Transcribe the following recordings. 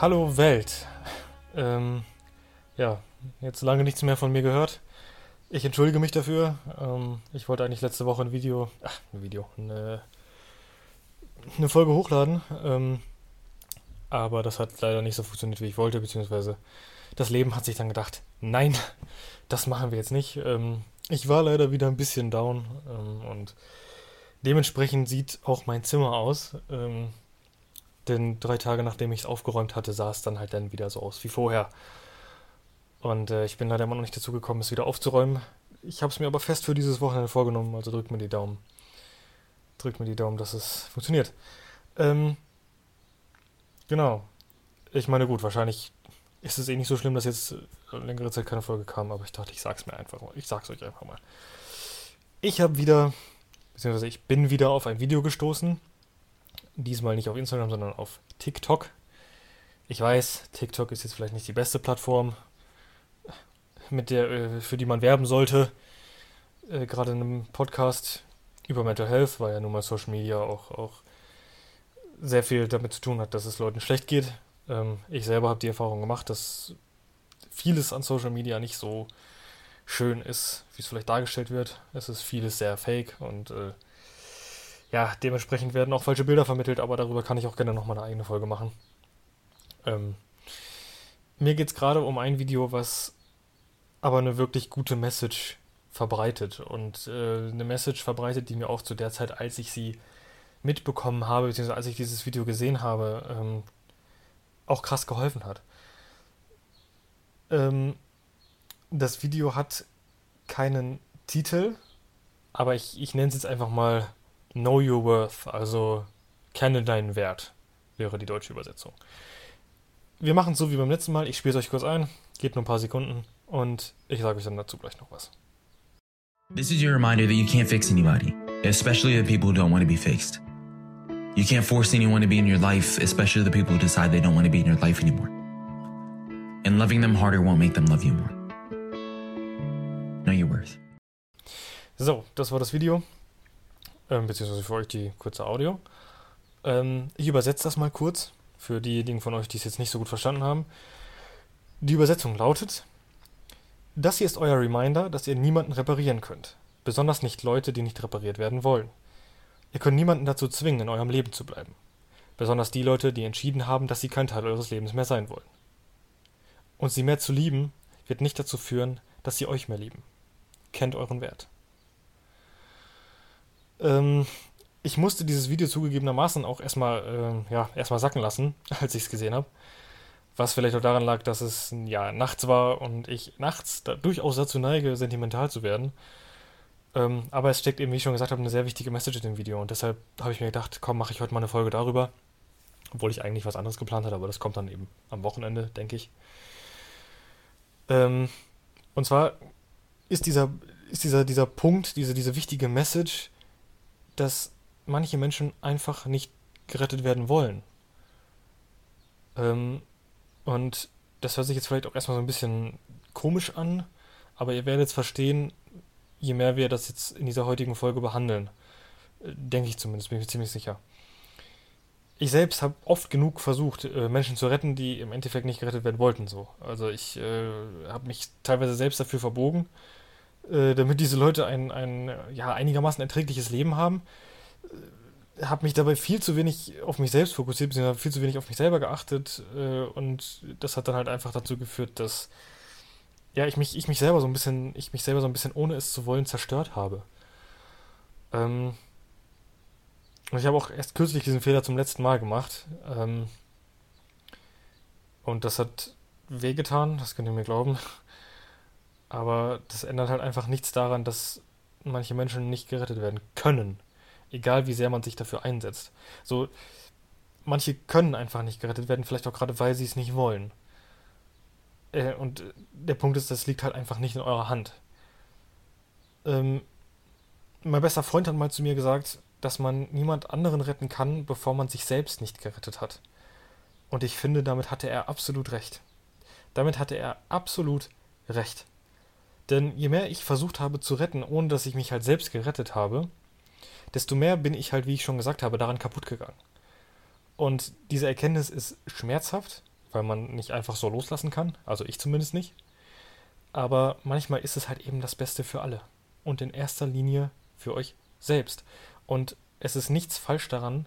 Hallo Welt. Ähm, ja, jetzt lange nichts mehr von mir gehört. Ich entschuldige mich dafür. Ähm, ich wollte eigentlich letzte Woche ein Video, ach, ein Video, eine, eine Folge hochladen. Ähm, aber das hat leider nicht so funktioniert, wie ich wollte, beziehungsweise das Leben hat sich dann gedacht, nein, das machen wir jetzt nicht. Ähm, ich war leider wieder ein bisschen down ähm, und dementsprechend sieht auch mein Zimmer aus. Ähm, denn drei Tage nachdem ich es aufgeräumt hatte, sah es dann halt dann wieder so aus wie vorher. Und äh, ich bin leider immer noch nicht dazu gekommen, es wieder aufzuräumen. Ich habe es mir aber fest für dieses Wochenende vorgenommen, also drückt mir die Daumen. Drückt mir die Daumen, dass es funktioniert. Ähm, genau. Ich meine, gut, wahrscheinlich ist es eh nicht so schlimm, dass jetzt längere Zeit keine Folge kam, aber ich dachte, ich sag's mir einfach mal. Ich sag's euch einfach mal. Ich habe wieder, beziehungsweise ich bin wieder auf ein Video gestoßen. Diesmal nicht auf Instagram, sondern auf TikTok. Ich weiß, TikTok ist jetzt vielleicht nicht die beste Plattform, mit der, äh, für die man werben sollte. Äh, gerade in einem Podcast über Mental Health, weil ja nun mal Social Media auch, auch sehr viel damit zu tun hat, dass es Leuten schlecht geht. Ähm, ich selber habe die Erfahrung gemacht, dass vieles an Social Media nicht so schön ist, wie es vielleicht dargestellt wird. Es ist vieles sehr fake und äh, ja, dementsprechend werden auch falsche Bilder vermittelt, aber darüber kann ich auch gerne nochmal eine eigene Folge machen. Ähm, mir geht es gerade um ein Video, was aber eine wirklich gute Message verbreitet. Und äh, eine Message verbreitet, die mir auch zu der Zeit, als ich sie mitbekommen habe, beziehungsweise als ich dieses Video gesehen habe, ähm, auch krass geholfen hat. Ähm, das Video hat keinen Titel, aber ich, ich nenne es jetzt einfach mal Know Your Worth, also kenne deinen Wert, wäre die deutsche Übersetzung. Wir machen es so wie beim letzten Mal. Ich spiele es euch kurz ein, geht nur ein paar Sekunden und ich sage euch dann dazu gleich noch was. This is your reminder that you can't fix anybody, especially the people who don't want to be fixed. You can't force anyone to be in your life, especially the people who decide they don't want to be in your life anymore. And loving them harder won't make them love you more. Know your worth. So, das war das Video. Ähm, beziehungsweise für euch die kurze Audio. Ähm, ich übersetze das mal kurz für diejenigen von euch, die es jetzt nicht so gut verstanden haben. Die Übersetzung lautet: Das hier ist euer Reminder, dass ihr niemanden reparieren könnt. Besonders nicht Leute, die nicht repariert werden wollen. Ihr könnt niemanden dazu zwingen, in eurem Leben zu bleiben. Besonders die Leute, die entschieden haben, dass sie kein Teil eures Lebens mehr sein wollen. Und sie mehr zu lieben, wird nicht dazu führen, dass sie euch mehr lieben. Kennt euren Wert. Ähm, ich musste dieses Video zugegebenermaßen auch erstmal, äh, ja, erstmal sacken lassen, als ich es gesehen habe. Was vielleicht auch daran lag, dass es ja nachts war und ich nachts durchaus dazu neige, sentimental zu werden. Ähm, aber es steckt eben, wie ich schon gesagt habe, eine sehr wichtige Message in dem Video. Und deshalb habe ich mir gedacht, komm, mache ich heute mal eine Folge darüber. Obwohl ich eigentlich was anderes geplant hatte, aber das kommt dann eben am Wochenende, denke ich. Ähm, und zwar ist dieser, ist dieser, dieser Punkt, diese, diese wichtige Message, dass manche Menschen einfach nicht gerettet werden wollen. Ähm, und das hört sich jetzt vielleicht auch erstmal so ein bisschen komisch an, aber ihr werdet es verstehen, je mehr wir das jetzt in dieser heutigen Folge behandeln. Äh, denke ich zumindest, bin ich mir ziemlich sicher. Ich selbst habe oft genug versucht, äh, Menschen zu retten, die im Endeffekt nicht gerettet werden wollten. So. Also ich äh, habe mich teilweise selbst dafür verbogen, äh, damit diese Leute ein, ein ja, einigermaßen erträgliches Leben haben. Äh, habe mich dabei viel zu wenig auf mich selbst fokussiert, beziehungsweise viel zu wenig auf mich selber geachtet. Äh, und das hat dann halt einfach dazu geführt, dass ja, ich mich, ich mich selber so ein bisschen, ich mich selber so ein bisschen, ohne es zu wollen, zerstört habe. Ähm, und ich habe auch erst kürzlich diesen Fehler zum letzten Mal gemacht. Ähm, und das hat wehgetan, das könnt ihr mir glauben. Aber das ändert halt einfach nichts daran, dass manche Menschen nicht gerettet werden können. Egal wie sehr man sich dafür einsetzt. So, manche können einfach nicht gerettet werden, vielleicht auch gerade, weil sie es nicht wollen. Äh, und der Punkt ist, das liegt halt einfach nicht in eurer Hand. Ähm, mein bester Freund hat mal zu mir gesagt, dass man niemand anderen retten kann, bevor man sich selbst nicht gerettet hat. Und ich finde, damit hatte er absolut recht. Damit hatte er absolut recht. Denn je mehr ich versucht habe zu retten, ohne dass ich mich halt selbst gerettet habe, desto mehr bin ich halt, wie ich schon gesagt habe, daran kaputt gegangen. Und diese Erkenntnis ist schmerzhaft, weil man nicht einfach so loslassen kann. Also ich zumindest nicht. Aber manchmal ist es halt eben das Beste für alle. Und in erster Linie für euch selbst. Und es ist nichts falsch daran,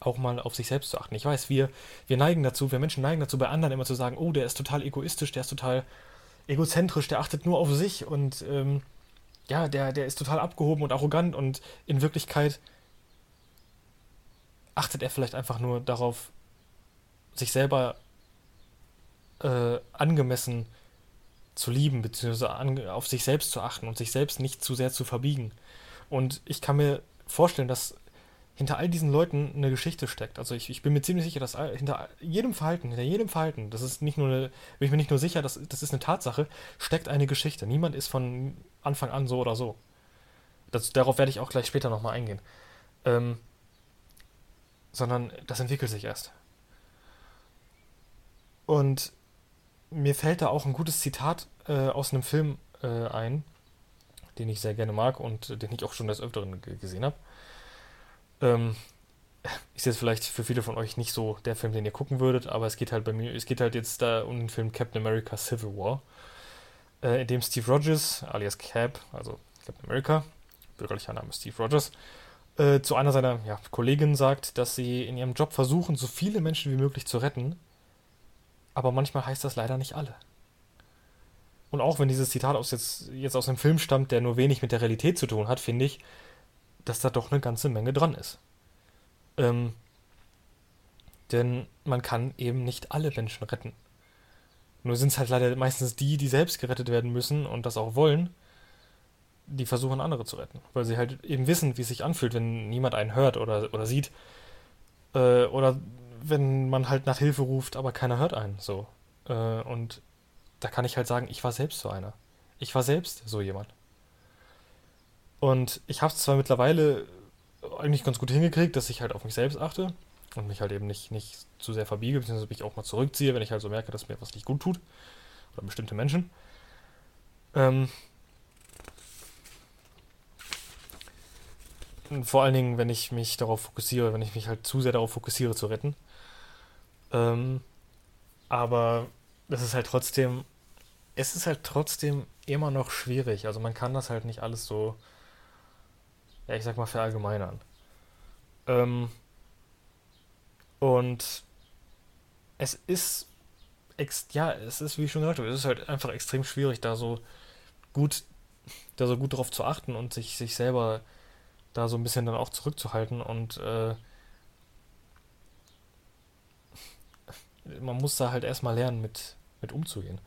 auch mal auf sich selbst zu achten. Ich weiß, wir, wir neigen dazu, wir Menschen neigen dazu, bei anderen immer zu sagen, oh, der ist total egoistisch, der ist total egozentrisch, der achtet nur auf sich und ähm, ja, der, der ist total abgehoben und arrogant und in Wirklichkeit achtet er vielleicht einfach nur darauf, sich selber äh, angemessen zu lieben, beziehungsweise auf sich selbst zu achten und sich selbst nicht zu sehr zu verbiegen. Und ich kann mir vorstellen, dass hinter all diesen Leuten eine Geschichte steckt. Also ich, ich bin mir ziemlich sicher, dass hinter jedem Verhalten, hinter jedem Verhalten, das ist nicht nur eine, bin ich mir nicht nur sicher, das, das ist eine Tatsache, steckt eine Geschichte. Niemand ist von Anfang an so oder so. Das, darauf werde ich auch gleich später nochmal eingehen. Ähm, sondern das entwickelt sich erst. Und mir fällt da auch ein gutes Zitat äh, aus einem Film äh, ein, den ich sehr gerne mag und den ich auch schon des Öfteren gesehen habe. Ähm, ist jetzt vielleicht für viele von euch nicht so der Film, den ihr gucken würdet, aber es geht halt bei mir, es geht halt jetzt da um den Film Captain America Civil War, äh, in dem Steve Rogers, alias Cap, also Captain America, bürgerlicher Name Steve Rogers, äh, zu einer seiner ja, Kolleginnen sagt, dass sie in ihrem Job versuchen, so viele Menschen wie möglich zu retten, aber manchmal heißt das leider nicht alle. Und auch wenn dieses Zitat aus jetzt, jetzt aus einem Film stammt, der nur wenig mit der Realität zu tun hat, finde ich, dass da doch eine ganze Menge dran ist. Ähm, denn man kann eben nicht alle Menschen retten. Nur sind es halt leider meistens die, die selbst gerettet werden müssen und das auch wollen, die versuchen andere zu retten. Weil sie halt eben wissen, wie es sich anfühlt, wenn niemand einen hört oder, oder sieht. Äh, oder wenn man halt nach Hilfe ruft, aber keiner hört einen. So. Äh, und da kann ich halt sagen, ich war selbst so einer. Ich war selbst so jemand. Und ich habe es zwar mittlerweile eigentlich ganz gut hingekriegt, dass ich halt auf mich selbst achte und mich halt eben nicht, nicht zu sehr verbiege, beziehungsweise mich auch mal zurückziehe, wenn ich halt so merke, dass mir was nicht gut tut. Oder bestimmte Menschen. Ähm vor allen Dingen, wenn ich mich darauf fokussiere, wenn ich mich halt zu sehr darauf fokussiere zu retten. Ähm aber das ist halt trotzdem, es ist halt trotzdem immer noch schwierig. Also man kann das halt nicht alles so ja, ich sag mal, verallgemeinern. Ähm, und es ist, ex ja, es ist, wie ich schon gesagt habe, es ist halt einfach extrem schwierig, da so gut, da so gut drauf zu achten und sich, sich selber da so ein bisschen dann auch zurückzuhalten und äh, man muss da halt erstmal lernen, mit, mit umzugehen.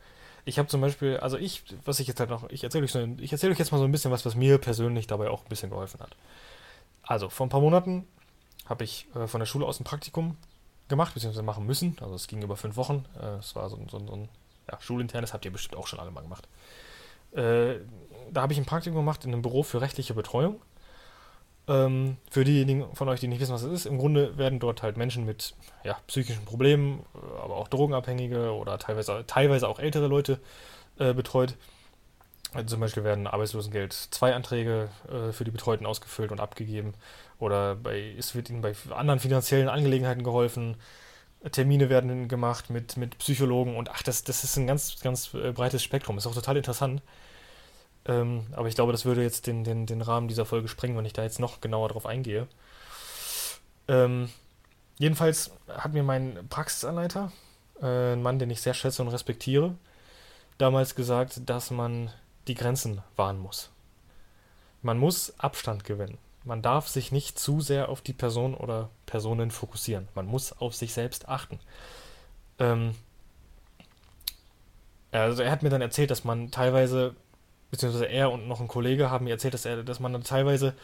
Ich habe zum Beispiel, also ich, was ich jetzt halt noch, ich erzähle euch, so, erzähl euch jetzt mal so ein bisschen was, was mir persönlich dabei auch ein bisschen geholfen hat. Also, vor ein paar Monaten habe ich äh, von der Schule aus ein Praktikum gemacht, beziehungsweise machen müssen. Also, es ging über fünf Wochen. Äh, es war so, so, so ein ja, schulinternes, habt ihr bestimmt auch schon alle mal gemacht. Äh, da habe ich ein Praktikum gemacht in einem Büro für rechtliche Betreuung. Ähm, für diejenigen von euch, die nicht wissen, was es ist, im Grunde werden dort halt Menschen mit ja, psychischen Problemen, äh, aber auch Drogenabhängige oder teilweise, teilweise auch ältere Leute äh, betreut. Also zum Beispiel werden Arbeitslosengeld 2 Anträge äh, für die Betreuten ausgefüllt und abgegeben. Oder bei, es wird ihnen bei anderen finanziellen Angelegenheiten geholfen. Termine werden gemacht mit, mit Psychologen und ach, das, das ist ein ganz, ganz äh, breites Spektrum. Ist auch total interessant. Ähm, aber ich glaube, das würde jetzt den, den, den Rahmen dieser Folge sprengen, wenn ich da jetzt noch genauer drauf eingehe. Ähm, jedenfalls hat mir mein Praxisanleiter, äh, ein Mann, den ich sehr schätze und respektiere, damals gesagt, dass man die Grenzen wahren muss. Man muss Abstand gewinnen. Man darf sich nicht zu sehr auf die Person oder Personen fokussieren. Man muss auf sich selbst achten. Ähm, also er hat mir dann erzählt, dass man teilweise beziehungsweise er und noch ein Kollege haben mir erzählt, dass er, dass man dann teilweise,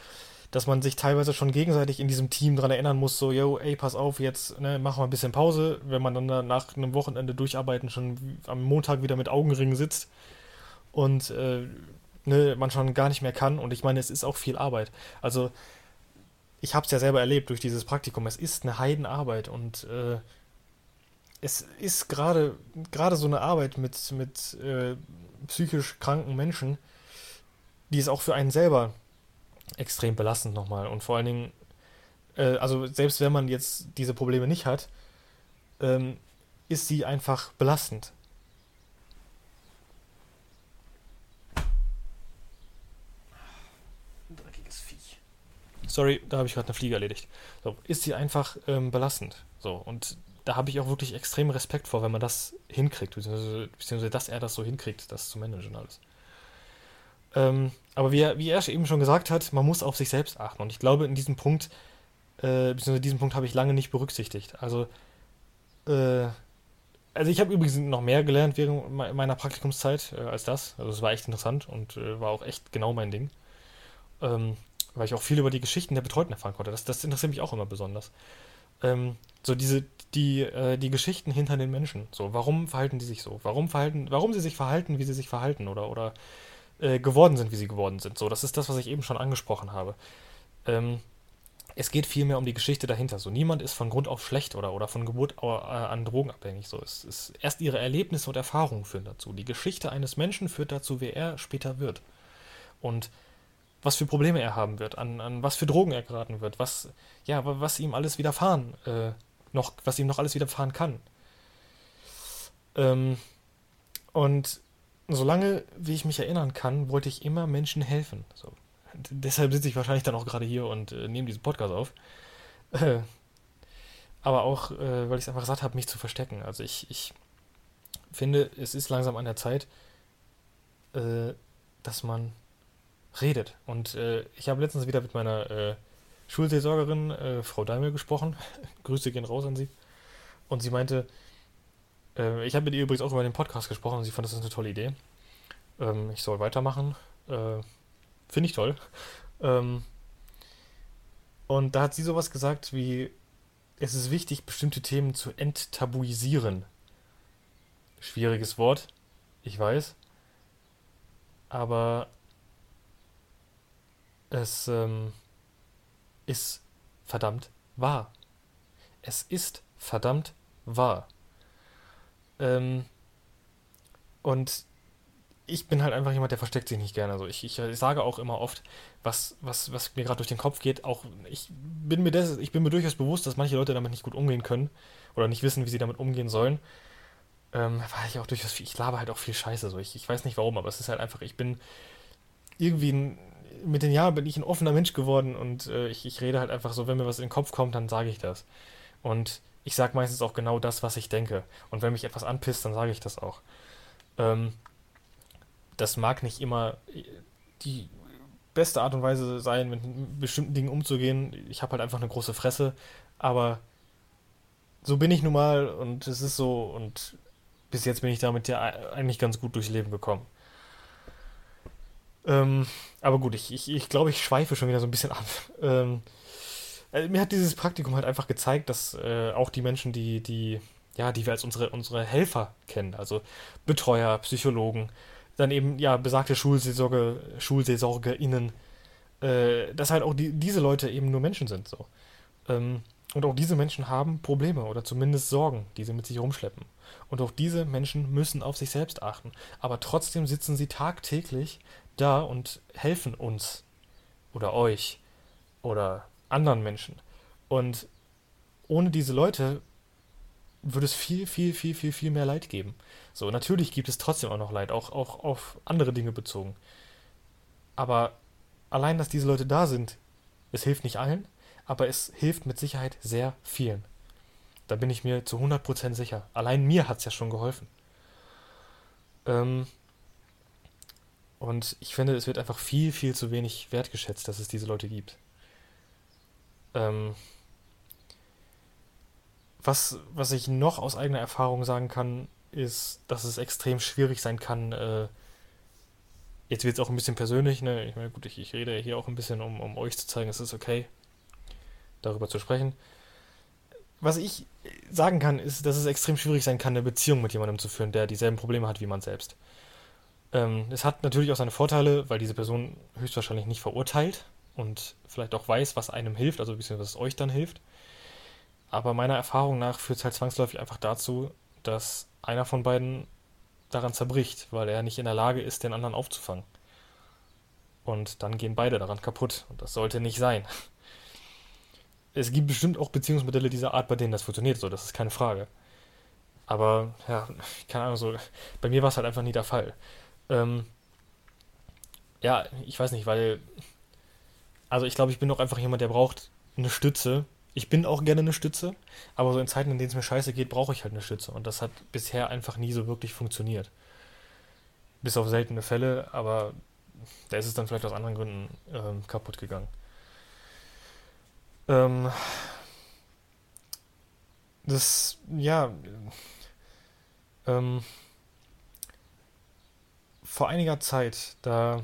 dass man sich teilweise schon gegenseitig in diesem Team daran erinnern muss, so, yo, ey, pass auf, jetzt, ne, mach mal ein bisschen Pause, wenn man dann nach einem Wochenende durcharbeiten schon am Montag wieder mit Augenringen sitzt und äh, ne, man schon gar nicht mehr kann. Und ich meine, es ist auch viel Arbeit. Also, ich habe es ja selber erlebt durch dieses Praktikum. Es ist eine Heidenarbeit und äh, es ist gerade gerade so eine Arbeit mit, mit äh, psychisch kranken Menschen, die ist auch für einen selber extrem belastend nochmal. Und vor allen Dingen, äh, also selbst wenn man jetzt diese Probleme nicht hat, ähm, ist sie einfach belastend. Dreckiges Viech. Sorry, da habe ich gerade eine Fliege erledigt. So, ist sie einfach ähm, belastend. So, und da habe ich auch wirklich extrem Respekt vor, wenn man das hinkriegt, beziehungsweise, beziehungsweise dass er das so hinkriegt, das zu managen alles. Ähm, aber wie er, wie er eben schon gesagt hat, man muss auf sich selbst achten. Und ich glaube, in diesem Punkt, äh, beziehungsweise diesen Punkt habe ich lange nicht berücksichtigt. Also, äh, also ich habe übrigens noch mehr gelernt während meiner Praktikumszeit äh, als das. Also es war echt interessant und äh, war auch echt genau mein Ding. Ähm, weil ich auch viel über die Geschichten der Betreuten erfahren konnte. Das, das interessiert mich auch immer besonders. Ähm, so diese, die, äh, die Geschichten hinter den Menschen. So, warum verhalten die sich so? Warum verhalten, warum sie sich verhalten, wie sie sich verhalten oder, oder äh, geworden sind, wie sie geworden sind. So, das ist das, was ich eben schon angesprochen habe. Ähm, es geht vielmehr um die Geschichte dahinter. So, niemand ist von Grund auf schlecht oder, oder von Geburt äh, an Drogen abhängig. So, es ist erst ihre Erlebnisse und Erfahrungen führen dazu. Die Geschichte eines Menschen führt dazu, wer er später wird. Und was für Probleme er haben wird, an, an was für Drogen er geraten wird, was, ja, was ihm alles widerfahren, äh, noch, was ihm noch alles widerfahren kann. Ähm, und solange, wie ich mich erinnern kann, wollte ich immer Menschen helfen. So. Deshalb sitze ich wahrscheinlich dann auch gerade hier und äh, nehme diesen Podcast auf. Äh, aber auch, äh, weil ich es einfach satt habe, mich zu verstecken. Also ich, ich finde, es ist langsam an der Zeit, äh, dass man redet. Und äh, ich habe letztens wieder mit meiner äh, Schulseelsorgerin, äh, Frau Daimel, gesprochen. Grüße gehen raus an sie. Und sie meinte, äh, ich habe mit ihr übrigens auch über den Podcast gesprochen und sie fand das ist eine tolle Idee. Ähm, ich soll weitermachen. Äh, Finde ich toll. Ähm, und da hat sie sowas gesagt wie, es ist wichtig, bestimmte Themen zu enttabuisieren. Schwieriges Wort, ich weiß. Aber es ähm, ist verdammt wahr. Es ist verdammt wahr. Ähm, und ich bin halt einfach jemand, der versteckt sich nicht gerne. Also ich, ich, ich sage auch immer oft, was, was, was mir gerade durch den Kopf geht. Auch ich bin mir des, ich bin mir durchaus bewusst, dass manche Leute damit nicht gut umgehen können oder nicht wissen, wie sie damit umgehen sollen. Ähm, weil ich auch durchaus ich laber halt auch viel Scheiße. So. Ich, ich weiß nicht warum, aber es ist halt einfach, ich bin irgendwie ein, mit den Jahren bin ich ein offener Mensch geworden und äh, ich, ich rede halt einfach so, wenn mir was in den Kopf kommt, dann sage ich das. Und ich sage meistens auch genau das, was ich denke. Und wenn mich etwas anpisst, dann sage ich das auch. Ähm, das mag nicht immer die beste Art und Weise sein, mit bestimmten Dingen umzugehen. Ich habe halt einfach eine große Fresse, aber so bin ich nun mal und es ist so und bis jetzt bin ich damit ja eigentlich ganz gut durchs Leben gekommen. Ähm, aber gut, ich, ich, ich glaube, ich schweife schon wieder so ein bisschen ab. Ähm, also mir hat dieses Praktikum halt einfach gezeigt, dass äh, auch die Menschen, die, die, ja, die wir als unsere, unsere Helfer kennen, also Betreuer, Psychologen, dann eben, ja, besagte Schulseelsorge, SchulseelsorgerInnen, äh, dass halt auch die, diese Leute eben nur Menschen sind, so. Ähm, und auch diese Menschen haben Probleme oder zumindest Sorgen, die sie mit sich rumschleppen. Und auch diese Menschen müssen auf sich selbst achten. Aber trotzdem sitzen sie tagtäglich da und helfen uns oder euch oder anderen Menschen. Und ohne diese Leute würde es viel, viel, viel, viel, viel mehr Leid geben. So, natürlich gibt es trotzdem auch noch Leid, auch, auch auf andere Dinge bezogen. Aber allein, dass diese Leute da sind, es hilft nicht allen, aber es hilft mit Sicherheit sehr vielen. Da bin ich mir zu 100% sicher. Allein mir hat es ja schon geholfen. Ähm, und ich finde, es wird einfach viel, viel zu wenig wertgeschätzt, dass es diese Leute gibt. Ähm, was, was ich noch aus eigener Erfahrung sagen kann, ist, dass es extrem schwierig sein kann. Äh, jetzt wird es auch ein bisschen persönlich, ne? Ich meine, gut, ich, ich rede hier auch ein bisschen, um, um euch zu zeigen, es ist okay, darüber zu sprechen. Was ich sagen kann, ist, dass es extrem schwierig sein kann, eine Beziehung mit jemandem zu führen, der dieselben Probleme hat wie man selbst. Ähm, es hat natürlich auch seine Vorteile, weil diese Person höchstwahrscheinlich nicht verurteilt und vielleicht auch weiß, was einem hilft, also ein bisschen, was euch dann hilft. Aber meiner Erfahrung nach führt es halt zwangsläufig einfach dazu, dass einer von beiden daran zerbricht, weil er nicht in der Lage ist, den anderen aufzufangen. Und dann gehen beide daran kaputt. Und das sollte nicht sein. Es gibt bestimmt auch Beziehungsmodelle dieser Art, bei denen das funktioniert, so, das ist keine Frage. Aber ja, keine Ahnung, so, bei mir war es halt einfach nie der Fall. Ähm, ja, ich weiß nicht, weil, also ich glaube, ich bin doch einfach jemand, der braucht eine Stütze. Ich bin auch gerne eine Stütze, aber so in Zeiten, in denen es mir scheiße geht, brauche ich halt eine Stütze. Und das hat bisher einfach nie so wirklich funktioniert. Bis auf seltene Fälle, aber da ist es dann vielleicht aus anderen Gründen ähm, kaputt gegangen. Ähm, das, ja, ähm, vor einiger Zeit, da,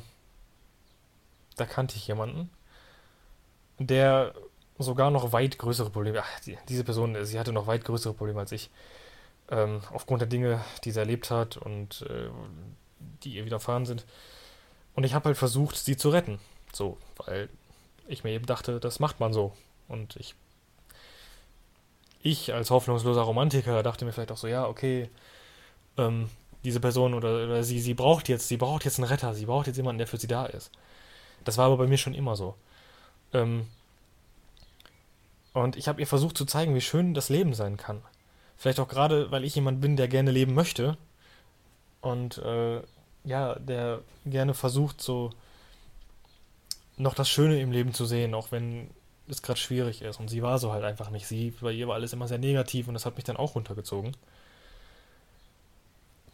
da kannte ich jemanden, der sogar noch weit größere Probleme, ach, die, diese Person, sie hatte noch weit größere Probleme als ich, ähm, aufgrund der Dinge, die sie erlebt hat und äh, die ihr widerfahren sind. Und ich habe halt versucht, sie zu retten. So, weil ich mir eben dachte, das macht man so. Und ich, ich als hoffnungsloser Romantiker dachte mir vielleicht auch so, ja, okay, ähm, diese Person oder, oder sie, sie braucht jetzt, sie braucht jetzt einen Retter, sie braucht jetzt jemanden, der für sie da ist. Das war aber bei mir schon immer so. Ähm, und ich habe ihr versucht zu zeigen, wie schön das Leben sein kann. Vielleicht auch gerade, weil ich jemand bin, der gerne leben möchte. Und äh, ja, der gerne versucht, so noch das Schöne im Leben zu sehen, auch wenn es gerade schwierig ist. Und sie war so halt einfach nicht. Sie, bei ihr war alles immer sehr negativ und das hat mich dann auch runtergezogen.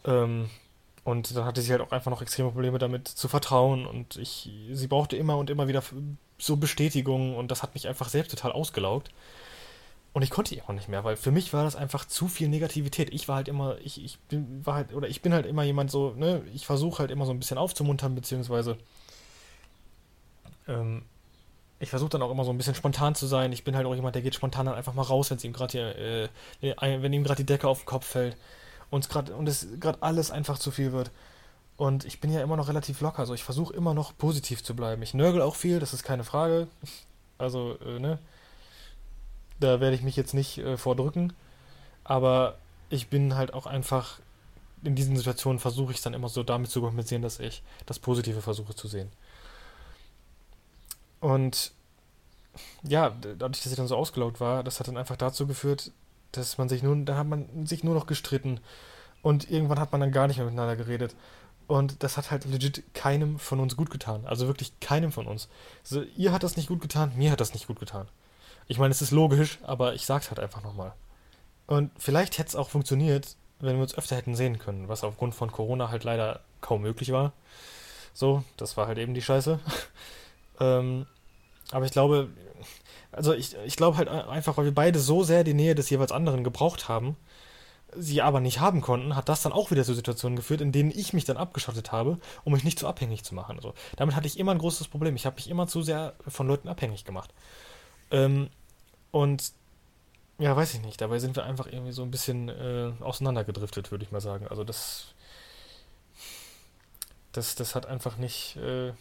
Ähm, und dann hatte sie halt auch einfach noch extreme Probleme damit zu vertrauen und ich, sie brauchte immer und immer wieder so Bestätigung und das hat mich einfach selbst total ausgelaugt. Und ich konnte auch nicht mehr, weil für mich war das einfach zu viel Negativität. Ich war halt immer, ich, ich bin, war halt, oder ich bin halt immer jemand so, ne, ich versuche halt immer so ein bisschen aufzumuntern, beziehungsweise ähm, ich versuche dann auch immer so ein bisschen spontan zu sein. Ich bin halt auch jemand, der geht spontan dann einfach mal raus, wenn es ihm gerade äh, wenn ihm gerade die Decke auf den Kopf fällt und grad, und es gerade alles einfach zu viel wird. Und ich bin ja immer noch relativ locker, also ich versuche immer noch positiv zu bleiben. Ich nörgel auch viel, das ist keine Frage. Also, äh, ne? Da werde ich mich jetzt nicht äh, vordrücken. Aber ich bin halt auch einfach, in diesen Situationen versuche ich es dann immer so damit zu kompensieren, dass ich das Positive versuche zu sehen. Und ja, dadurch, dass ich dann so ausgelaugt war, das hat dann einfach dazu geführt, dass man sich nun, da hat man sich nur noch gestritten und irgendwann hat man dann gar nicht mehr miteinander geredet. Und das hat halt legit keinem von uns gut getan. Also wirklich keinem von uns. Also, ihr hat das nicht gut getan, mir hat das nicht gut getan. Ich meine, es ist logisch, aber ich sag's halt einfach nochmal. Und vielleicht hätte es auch funktioniert, wenn wir uns öfter hätten sehen können, was aufgrund von Corona halt leider kaum möglich war. So, das war halt eben die Scheiße. ähm, aber ich glaube, also ich, ich glaube halt einfach, weil wir beide so sehr die Nähe des jeweils anderen gebraucht haben, sie aber nicht haben konnten, hat das dann auch wieder zu Situationen geführt, in denen ich mich dann abgeschottet habe, um mich nicht zu abhängig zu machen. Also, damit hatte ich immer ein großes Problem. Ich habe mich immer zu sehr von Leuten abhängig gemacht. Ähm, und ja, weiß ich nicht. Dabei sind wir einfach irgendwie so ein bisschen äh, auseinandergedriftet, würde ich mal sagen. Also das, das, das hat einfach nicht, äh,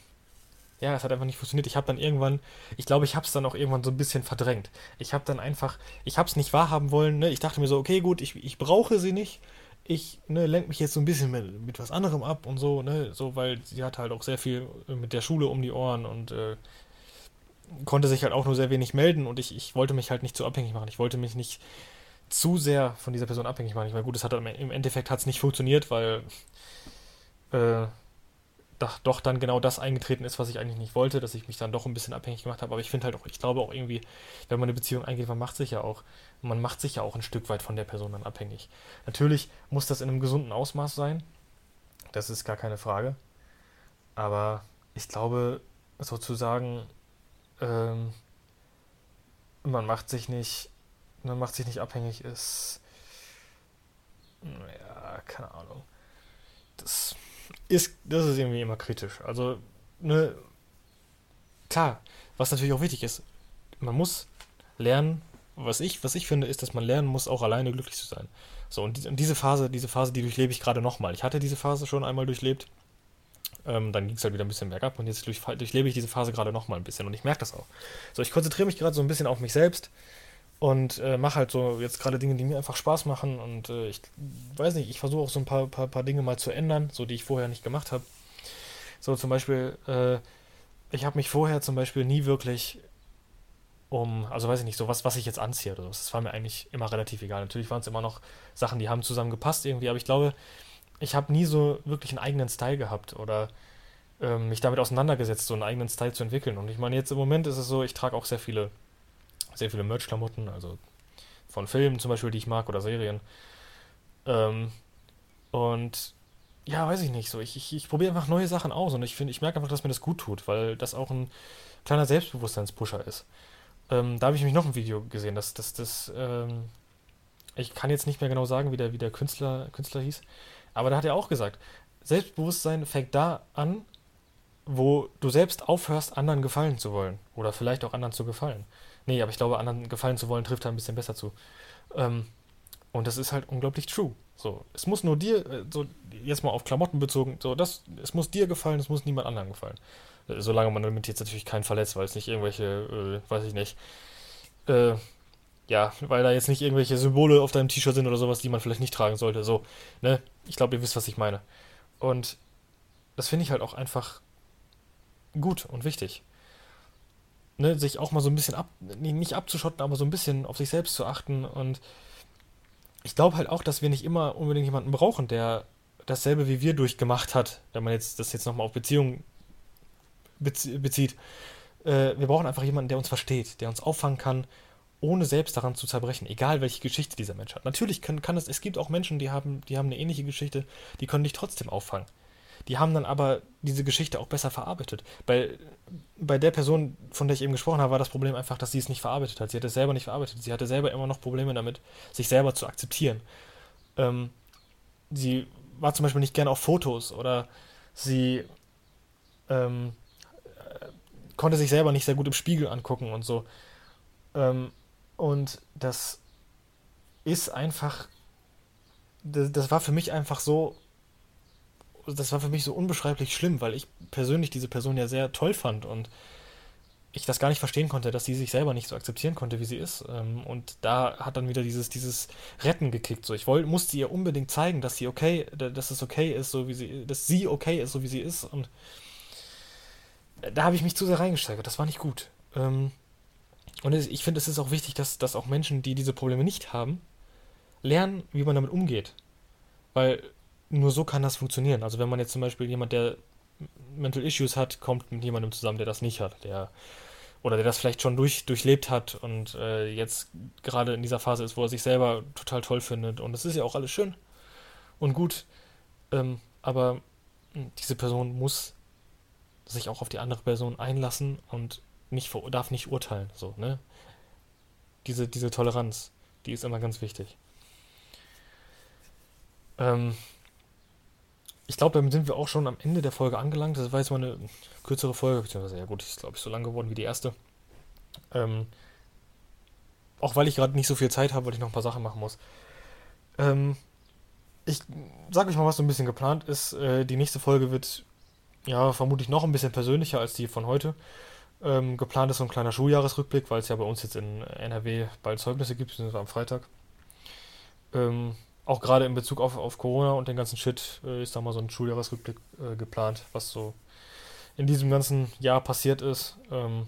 ja, es hat einfach nicht funktioniert. Ich habe dann irgendwann, ich glaube, ich habe es dann auch irgendwann so ein bisschen verdrängt. Ich habe dann einfach, ich habe es nicht wahrhaben wollen. Ne? Ich dachte mir so, okay, gut, ich, ich brauche sie nicht. Ich ne, lenke mich jetzt so ein bisschen mit, mit was anderem ab und so, ne, so, weil sie hat halt auch sehr viel mit der Schule um die Ohren und äh, konnte sich halt auch nur sehr wenig melden und ich, ich wollte mich halt nicht zu abhängig machen. Ich wollte mich nicht zu sehr von dieser Person abhängig machen. Ich meine, gut, es hat im Endeffekt hat es nicht funktioniert, weil äh, doch, doch dann genau das eingetreten ist, was ich eigentlich nicht wollte, dass ich mich dann doch ein bisschen abhängig gemacht habe. Aber ich finde halt auch, ich glaube auch irgendwie, wenn man eine Beziehung eingeht, man macht sich ja auch, man macht sich ja auch ein Stück weit von der Person dann abhängig. Natürlich muss das in einem gesunden Ausmaß sein. Das ist gar keine Frage. Aber ich glaube, sozusagen, ähm, man macht sich nicht, man macht sich nicht abhängig, ist, ja, keine Ahnung. Das ist, das ist irgendwie immer kritisch. Also, ne, klar, was natürlich auch wichtig ist, man muss lernen, was ich, was ich finde, ist, dass man lernen muss, auch alleine glücklich zu sein. So, und, die, und diese Phase, diese Phase, die durchlebe ich gerade nochmal. Ich hatte diese Phase schon einmal durchlebt. Ähm, dann ging es halt wieder ein bisschen bergab und jetzt durch, durchlebe ich diese Phase gerade nochmal ein bisschen und ich merke das auch. So, ich konzentriere mich gerade so ein bisschen auf mich selbst und äh, mache halt so jetzt gerade Dinge, die mir einfach Spaß machen und äh, ich weiß nicht, ich versuche auch so ein paar, paar, paar Dinge mal zu ändern, so die ich vorher nicht gemacht habe. So zum Beispiel, äh, ich habe mich vorher zum Beispiel nie wirklich um, also weiß ich nicht, so was, was ich jetzt anziehe oder so. Das war mir eigentlich immer relativ egal. Natürlich waren es immer noch Sachen, die haben zusammen gepasst irgendwie, aber ich glaube, ich habe nie so wirklich einen eigenen Style gehabt oder ähm, mich damit auseinandergesetzt, so einen eigenen Style zu entwickeln. Und ich meine, jetzt im Moment ist es so, ich trage auch sehr viele, sehr viele Merch-Klamotten, also von Filmen zum Beispiel, die ich mag oder Serien. Ähm, und ja, weiß ich nicht so. Ich, ich, ich probiere einfach neue Sachen aus und ich finde, ich merke einfach, dass mir das gut tut, weil das auch ein kleiner Selbstbewusstseinspusher ist. Ähm, da habe ich mich noch ein Video gesehen, dass das, das, ähm, ich kann jetzt nicht mehr genau sagen, wie der, wie der Künstler, Künstler hieß, aber da hat er auch gesagt, Selbstbewusstsein fängt da an, wo du selbst aufhörst, anderen gefallen zu wollen. Oder vielleicht auch anderen zu gefallen. Nee, aber ich glaube, anderen gefallen zu wollen, trifft da ein bisschen besser zu. Ähm, und das ist halt unglaublich true. So, es muss nur dir, äh, so jetzt mal auf Klamotten bezogen, so das, es muss dir gefallen, es muss niemand anderem gefallen. Äh, solange man damit jetzt natürlich keinen verletzt, weil es nicht irgendwelche, äh, weiß ich nicht, äh, ja, weil da jetzt nicht irgendwelche Symbole auf deinem T-Shirt sind oder sowas, die man vielleicht nicht tragen sollte. So, ne? Ich glaube, ihr wisst, was ich meine. Und das finde ich halt auch einfach gut und wichtig. Ne, sich auch mal so ein bisschen ab, nicht abzuschotten, aber so ein bisschen auf sich selbst zu achten. Und ich glaube halt auch, dass wir nicht immer unbedingt jemanden brauchen, der dasselbe wie wir durchgemacht hat, wenn man jetzt das jetzt nochmal auf Beziehungen bezieht. Äh, wir brauchen einfach jemanden, der uns versteht, der uns auffangen kann, ohne selbst daran zu zerbrechen, egal welche Geschichte dieser Mensch hat. Natürlich kann, kann es, es gibt auch Menschen, die haben, die haben eine ähnliche Geschichte, die können dich trotzdem auffangen. Die haben dann aber diese Geschichte auch besser verarbeitet. Bei, bei der Person, von der ich eben gesprochen habe, war das Problem einfach, dass sie es nicht verarbeitet hat. Sie hat es selber nicht verarbeitet. Sie hatte selber immer noch Probleme damit, sich selber zu akzeptieren. Ähm, sie war zum Beispiel nicht gerne auf Fotos oder sie ähm, konnte sich selber nicht sehr gut im Spiegel angucken und so. Ähm, und das ist einfach, das, das war für mich einfach so das war für mich so unbeschreiblich schlimm, weil ich persönlich diese Person ja sehr toll fand und ich das gar nicht verstehen konnte, dass sie sich selber nicht so akzeptieren konnte, wie sie ist. Ähm, und da hat dann wieder dieses, dieses Retten gekickt. So, ich wollte, musste ihr unbedingt zeigen, dass sie okay, dass es okay ist, so wie sie, dass sie okay ist, so wie sie ist. Und da habe ich mich zu sehr reingesteigert. Das war nicht gut. Ähm, und ich finde, es ist auch wichtig, dass, dass auch Menschen, die diese Probleme nicht haben, lernen, wie man damit umgeht. Weil nur so kann das funktionieren. Also wenn man jetzt zum Beispiel jemand, der Mental Issues hat, kommt mit jemandem zusammen, der das nicht hat, der oder der das vielleicht schon durch, durchlebt hat und äh, jetzt gerade in dieser Phase ist, wo er sich selber total toll findet. Und das ist ja auch alles schön und gut. Ähm, aber diese Person muss sich auch auf die andere Person einlassen und nicht darf nicht urteilen. So, ne? Diese, diese Toleranz, die ist immer ganz wichtig. Ähm, ich glaube, damit sind wir auch schon am Ende der Folge angelangt. Das war jetzt mal eine kürzere Folge, beziehungsweise ja gut, ist glaube ich so lang geworden wie die erste. Ähm, auch weil ich gerade nicht so viel Zeit habe, weil ich noch ein paar Sachen machen muss. Ähm, ich sage euch mal, was so ein bisschen geplant ist. Äh, die nächste Folge wird ja vermutlich noch ein bisschen persönlicher als die von heute. Ähm, geplant ist so ein kleiner Schuljahresrückblick, weil es ja bei uns jetzt in NRW bald Zeugnisse gibt, beziehungsweise am Freitag. Ähm, auch gerade in Bezug auf, auf Corona und den ganzen Shit äh, ist da mal so ein Schuljahresrückblick äh, geplant, was so in diesem ganzen Jahr passiert ist. Ähm,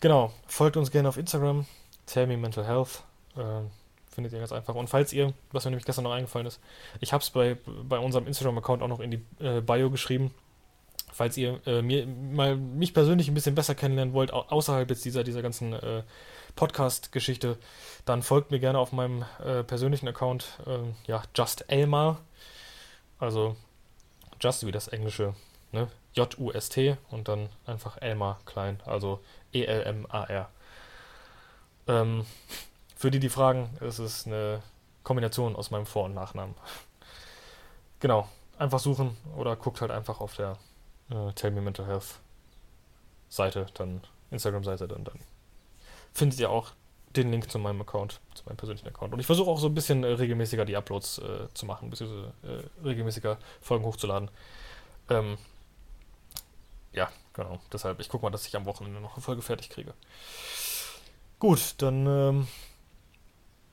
genau, folgt uns gerne auf Instagram, Tell Me Mental Health. Äh, findet ihr ganz einfach. Und falls ihr, was mir nämlich gestern noch eingefallen ist, ich habe es bei, bei unserem Instagram-Account auch noch in die äh, Bio geschrieben. Falls ihr äh, mir mal mich persönlich ein bisschen besser kennenlernen wollt, außerhalb jetzt dieser, dieser ganzen äh, Podcast-Geschichte, dann folgt mir gerne auf meinem äh, persönlichen Account, äh, ja, Just Elmar. Also Just wie das englische, ne? J-U-S-T und dann einfach Elmar klein, also E-L-M-A-R. Ähm, für die, die fragen, es ist eine Kombination aus meinem Vor- und Nachnamen. genau, einfach suchen oder guckt halt einfach auf der äh, Tell Me Mental Health Seite, dann Instagram-Seite, dann, dann findet ihr auch den Link zu meinem Account, zu meinem persönlichen Account. Und ich versuche auch so ein bisschen äh, regelmäßiger die Uploads äh, zu machen, beziehungsweise äh, regelmäßiger Folgen hochzuladen. Ähm, ja, genau. Deshalb, ich gucke mal, dass ich am Wochenende noch eine Folge fertig kriege. Gut, dann ähm,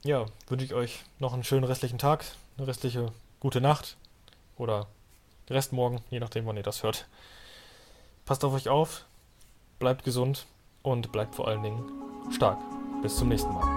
ja, wünsche ich euch noch einen schönen restlichen Tag, eine restliche gute Nacht oder Restmorgen, je nachdem, wann ihr das hört. Passt auf euch auf, bleibt gesund und bleibt vor allen Dingen stark. Bis zum nächsten Mal.